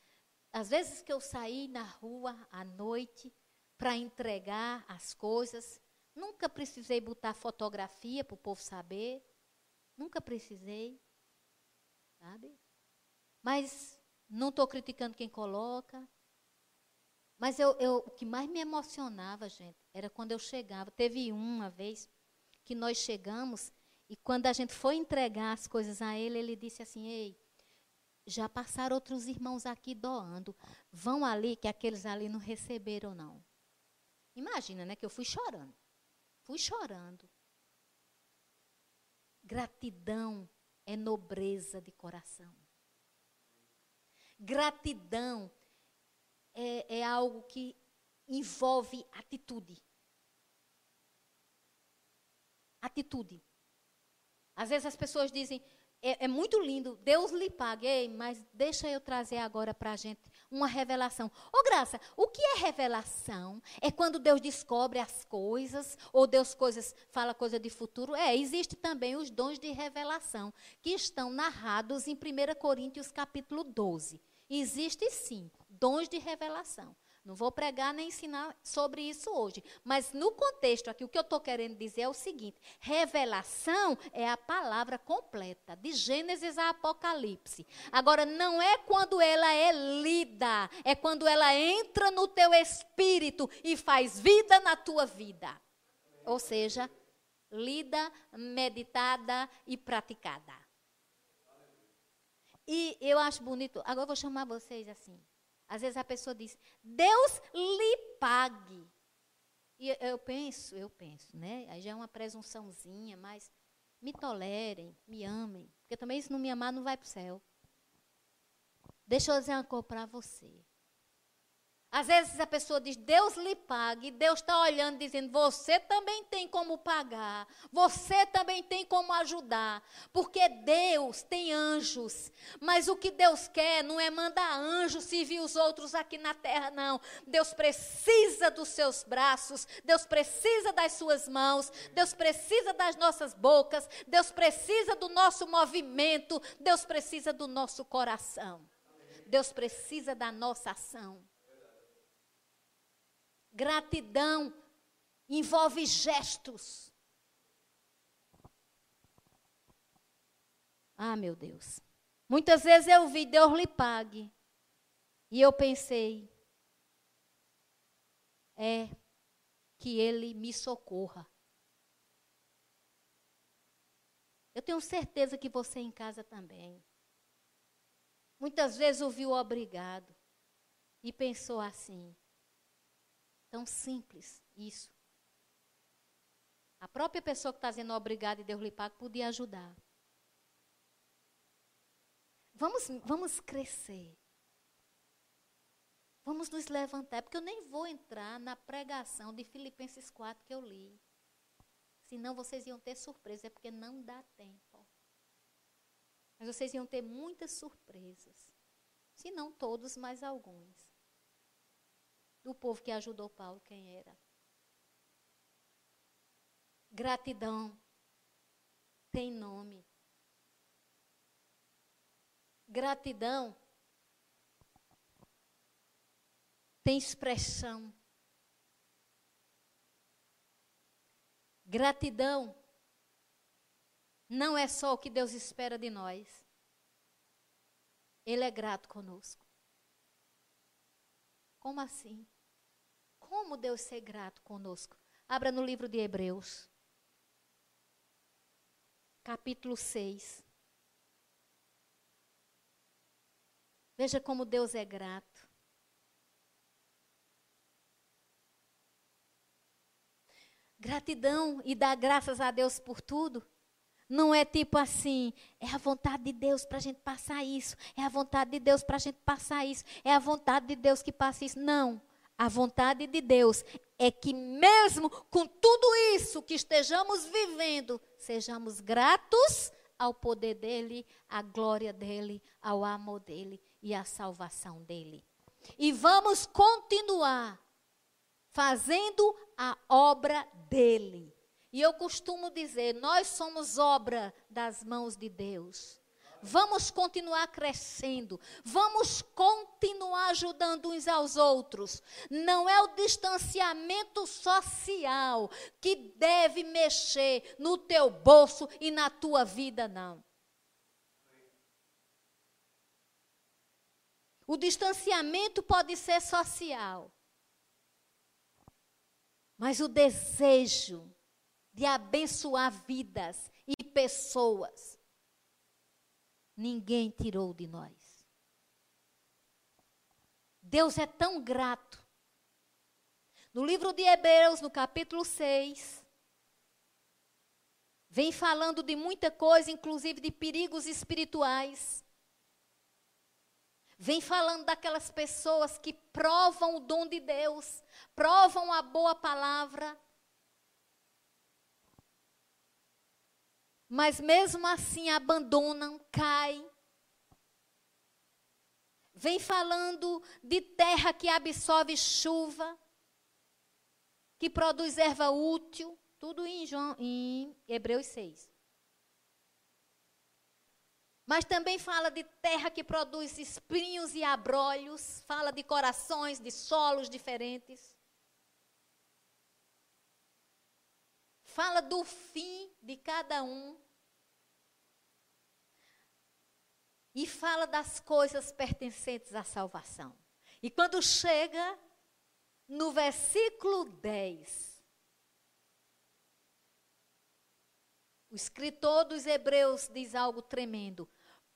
às vezes que eu saí na rua à noite para entregar as coisas, nunca precisei botar fotografia para o povo saber. Nunca precisei. Sabe? Mas não estou criticando quem coloca. Mas eu, eu, o que mais me emocionava, gente, era quando eu chegava. Teve uma vez que nós chegamos e quando a gente foi entregar as coisas a ele, ele disse assim: Ei, já passaram outros irmãos aqui doando. Vão ali, que aqueles ali não receberam, não. Imagina, né? Que eu fui chorando. Fui chorando. Gratidão é nobreza de coração. Gratidão é, é algo que envolve atitude. Atitude. Às vezes as pessoas dizem, é, é, muito lindo, Deus lhe pague, Ei, mas deixa eu trazer agora para a gente uma revelação. Ô oh, Graça, o que é revelação? É quando Deus descobre as coisas, ou Deus coisas fala coisa de futuro? É, existe também os dons de revelação, que estão narrados em 1 Coríntios capítulo 12. Existe sim, dons de revelação. Não vou pregar nem ensinar sobre isso hoje. Mas no contexto aqui, o que eu estou querendo dizer é o seguinte: revelação é a palavra completa, de Gênesis a Apocalipse. Agora, não é quando ela é lida, é quando ela entra no teu espírito e faz vida na tua vida. Ou seja, lida, meditada e praticada. E eu acho bonito, agora eu vou chamar vocês assim. Às vezes a pessoa diz, Deus lhe pague. E eu penso, eu penso, né? Aí já é uma presunçãozinha, mas me tolerem, me amem. Porque também se não me amar, não vai para o céu. Deixa eu dizer uma coisa para você. Às vezes a pessoa diz, Deus lhe pague, e Deus está olhando dizendo, você também tem como pagar, você também tem como ajudar, porque Deus tem anjos, mas o que Deus quer não é mandar anjos servir os outros aqui na terra, não. Deus precisa dos seus braços, Deus precisa das suas mãos, Deus precisa das nossas bocas, Deus precisa do nosso movimento, Deus precisa do nosso coração, Deus precisa da nossa ação. Gratidão envolve gestos. Ah, meu Deus. Muitas vezes eu vi, Deus lhe pague. E eu pensei, é que Ele me socorra. Eu tenho certeza que você em casa também. Muitas vezes ouviu obrigado e pensou assim: Tão simples isso. A própria pessoa que está dizendo obrigado e Deus lhe paga podia ajudar. Vamos, vamos crescer. Vamos nos levantar, porque eu nem vou entrar na pregação de Filipenses 4 que eu li. Senão vocês iam ter surpresa, é porque não dá tempo. Mas vocês iam ter muitas surpresas. Se não todos, mas alguns do povo que ajudou Paulo, quem era. Gratidão tem nome. Gratidão tem expressão. Gratidão não é só o que Deus espera de nós. Ele é grato conosco. Como assim? Como Deus ser grato conosco? Abra no livro de Hebreus, capítulo 6. Veja como Deus é grato. Gratidão e dar graças a Deus por tudo. Não é tipo assim, é a vontade de Deus para a gente passar isso, é a vontade de Deus para a gente passar isso, é a vontade de Deus que passa isso. Não. A vontade de Deus é que, mesmo com tudo isso que estejamos vivendo, sejamos gratos ao poder dEle, à glória dEle, ao amor dEle e à salvação dEle. E vamos continuar fazendo a obra dEle. E eu costumo dizer: nós somos obra das mãos de Deus. Vamos continuar crescendo, vamos continuar ajudando uns aos outros. Não é o distanciamento social que deve mexer no teu bolso e na tua vida, não. O distanciamento pode ser social, mas o desejo de abençoar vidas e pessoas ninguém tirou de nós. Deus é tão grato. No livro de Hebreus, no capítulo 6, Vem falando de muita coisa, inclusive de perigos espirituais. Vem falando daquelas pessoas que provam o dom de Deus, provam a boa palavra. Mas mesmo assim abandonam, caem. Vem falando de terra que absorve chuva, que produz erva útil. Tudo em, João, em Hebreus 6. Mas também fala de terra que produz espinhos e abrolhos, fala de corações, de solos diferentes. Fala do fim de cada um. E fala das coisas pertencentes à salvação. E quando chega no versículo 10, O escritor dos Hebreus diz algo tremendo.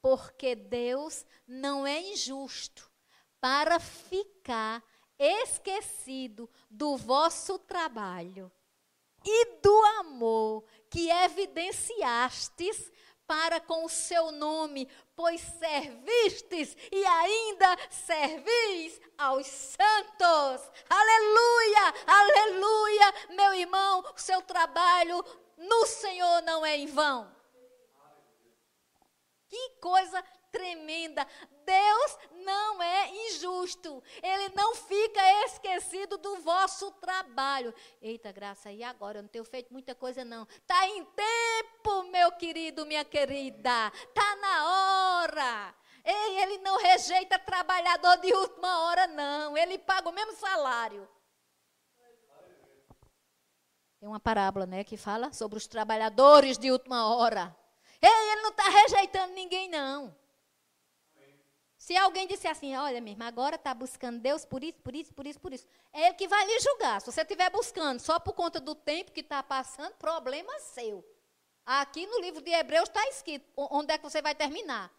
Porque Deus não é injusto para ficar esquecido do vosso trabalho e do amor que evidenciastes para com o seu nome, pois servistes e ainda servis aos santos. Aleluia, aleluia, meu irmão, o seu trabalho no Senhor não é em vão. Que coisa tremenda. Deus não é injusto. Ele não fica esquecido do vosso trabalho. Eita, graça, e agora? Eu não tenho feito muita coisa, não. Está em tempo, meu querido, minha querida. Está na hora. Ei, ele não rejeita trabalhador de última hora, não. Ele paga o mesmo salário. Tem uma parábola, né, que fala sobre os trabalhadores de última hora. Ei, ele não está rejeitando ninguém, não. Se alguém disser assim, olha, mesmo, agora está buscando Deus por isso, por isso, por isso, por isso. É ele que vai lhe julgar. Se você estiver buscando só por conta do tempo que está passando, problema seu. Aqui no livro de Hebreus está escrito onde é que você vai terminar.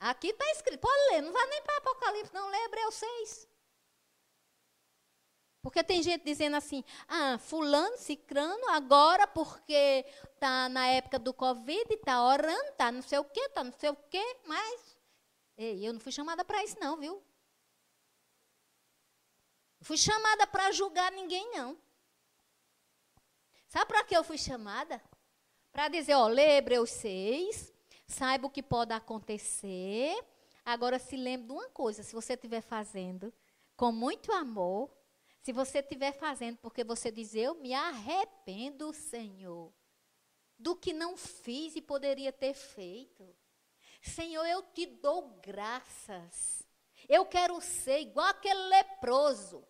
Aqui está escrito, pode ler, não vai nem para Apocalipse, não, lê Hebreus 6. Porque tem gente dizendo assim, ah, fulano, cicrano, agora porque está na época do Covid, está orando, está não sei o quê, está não sei o quê, mas ei, eu não fui chamada para isso não, viu? Fui chamada para julgar ninguém, não. Sabe para que eu fui chamada? Para dizer, ó, lê Hebreus 6, saiba o que pode acontecer. Agora se lembre de uma coisa, se você estiver fazendo com muito amor, se você estiver fazendo porque você diz, eu me arrependo, Senhor, do que não fiz e poderia ter feito. Senhor, eu te dou graças. Eu quero ser igual aquele leproso.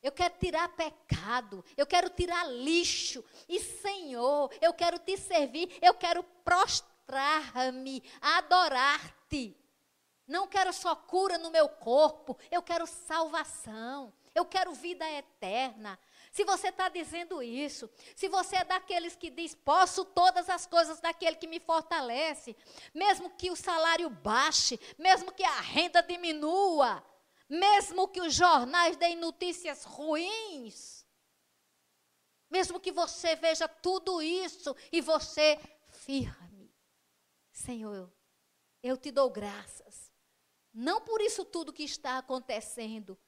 Eu quero tirar pecado, eu quero tirar lixo. E, Senhor, eu quero te servir, eu quero prostrar-me, adorar-te. Não quero só cura no meu corpo, eu quero salvação. Eu quero vida eterna. Se você está dizendo isso, se você é daqueles que diz, posso todas as coisas daquele que me fortalece, mesmo que o salário baixe, mesmo que a renda diminua, mesmo que os jornais deem notícias ruins, mesmo que você veja tudo isso e você firme, Senhor, eu te dou graças. Não por isso tudo que está acontecendo,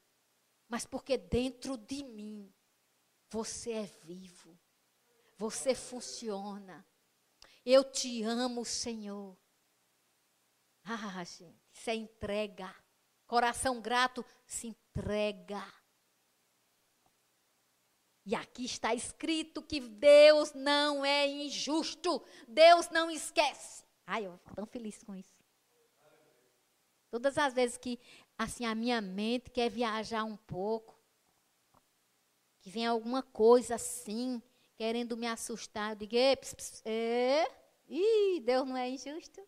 mas porque dentro de mim você é vivo, você funciona. Eu te amo, Senhor. Ah, gente, isso é entrega. Coração grato se entrega. E aqui está escrito que Deus não é injusto. Deus não esquece. Ai, eu fico tão feliz com isso. Todas as vezes que assim a minha mente quer viajar um pouco, que vem alguma coisa assim, querendo me assustar, eu digo, é, ih, Deus não é injusto,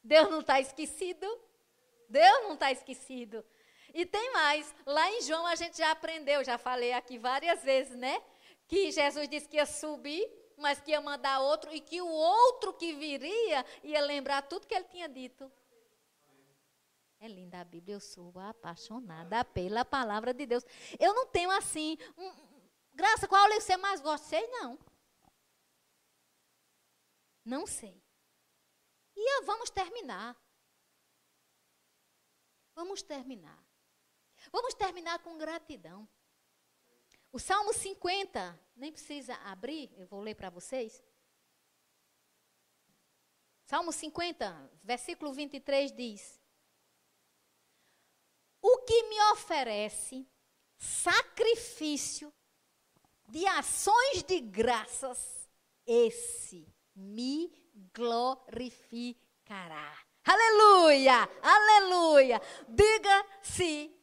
Deus não está esquecido, Deus não está esquecido. E tem mais, lá em João a gente já aprendeu, já falei aqui várias vezes, né? Que Jesus disse que ia subir, mas que ia mandar outro, e que o outro que viria ia lembrar tudo que ele tinha dito. É linda a Bíblia, eu sou apaixonada pela palavra de Deus. Eu não tenho assim, um, graça, qual lei você mais gosta? Sei não. Não sei. E vamos terminar. Vamos terminar. Vamos terminar com gratidão. O Salmo 50, nem precisa abrir, eu vou ler para vocês. Salmo 50, versículo 23 diz: O que me oferece sacrifício de ações de graças, esse me glorificará. Aleluia! Aleluia! Diga se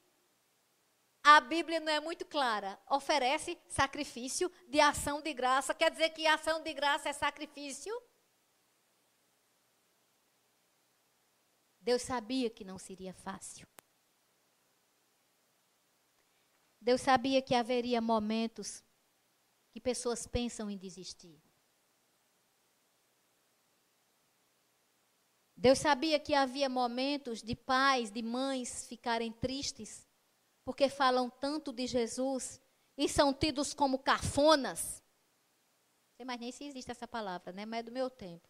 a Bíblia não é muito clara. Oferece sacrifício de ação de graça. Quer dizer que ação de graça é sacrifício? Deus sabia que não seria fácil. Deus sabia que haveria momentos que pessoas pensam em desistir. Deus sabia que havia momentos de pais, de mães ficarem tristes, porque falam tanto de Jesus e são tidos como cafonas. Não sei mais nem se existe essa palavra, né? Mas é do meu tempo.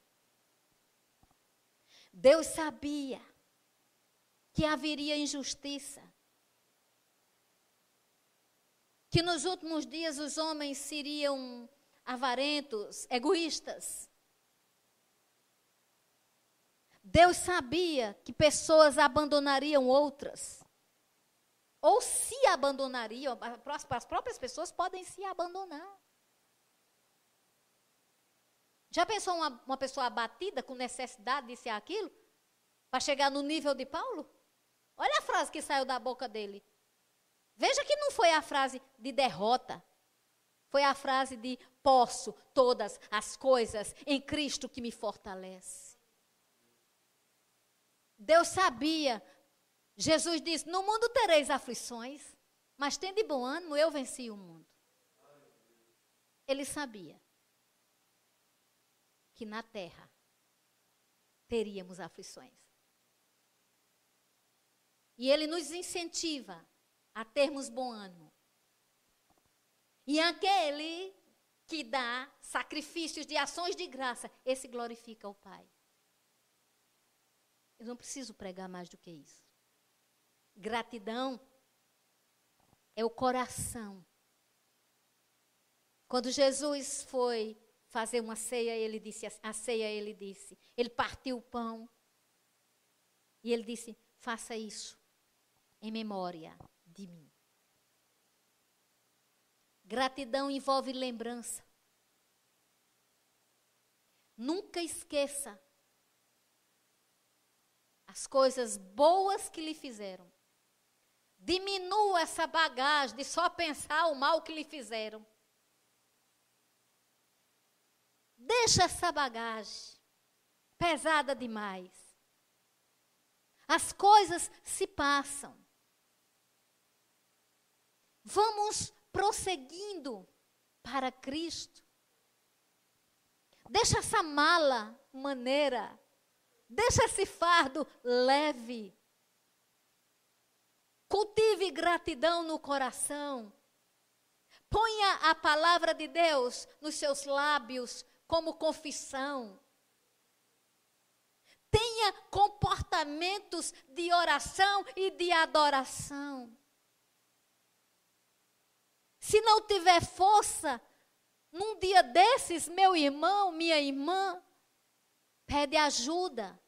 Deus sabia que haveria injustiça. Que nos últimos dias os homens seriam avarentos, egoístas. Deus sabia que pessoas abandonariam outras. Ou se abandonariam, as próprias pessoas podem se abandonar. Já pensou uma, uma pessoa abatida com necessidade de ser aquilo? Para chegar no nível de Paulo? Olha a frase que saiu da boca dele. Veja que não foi a frase de derrota. Foi a frase de posso todas as coisas em Cristo que me fortalece. Deus sabia. Jesus disse: No mundo tereis aflições, mas tende bom ânimo, eu venci o mundo. Ele sabia que na terra teríamos aflições. E ele nos incentiva a termos bom ânimo. E aquele que dá sacrifícios de ações de graça, esse glorifica o Pai. Eu não preciso pregar mais do que isso. Gratidão é o coração. Quando Jesus foi fazer uma ceia, ele disse, a ceia ele disse, ele partiu o pão e ele disse: "Faça isso em memória de mim". Gratidão envolve lembrança. Nunca esqueça as coisas boas que lhe fizeram. Diminua essa bagagem de só pensar o mal que lhe fizeram. Deixa essa bagagem pesada demais. As coisas se passam. Vamos prosseguindo para Cristo. Deixa essa mala maneira Deixa esse fardo leve. Cultive gratidão no coração. Ponha a palavra de Deus nos seus lábios como confissão. Tenha comportamentos de oração e de adoração. Se não tiver força, num dia desses, meu irmão, minha irmã, pede ajuda.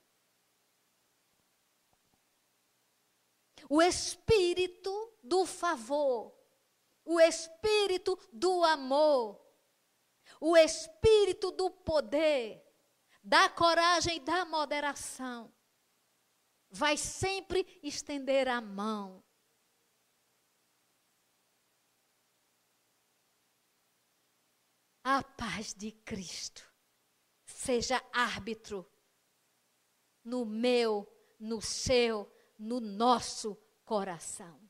o espírito do favor, o espírito do amor, o espírito do poder, da coragem e da moderação. Vai sempre estender a mão. A paz de Cristo seja árbitro no meu, no seu no nosso coração.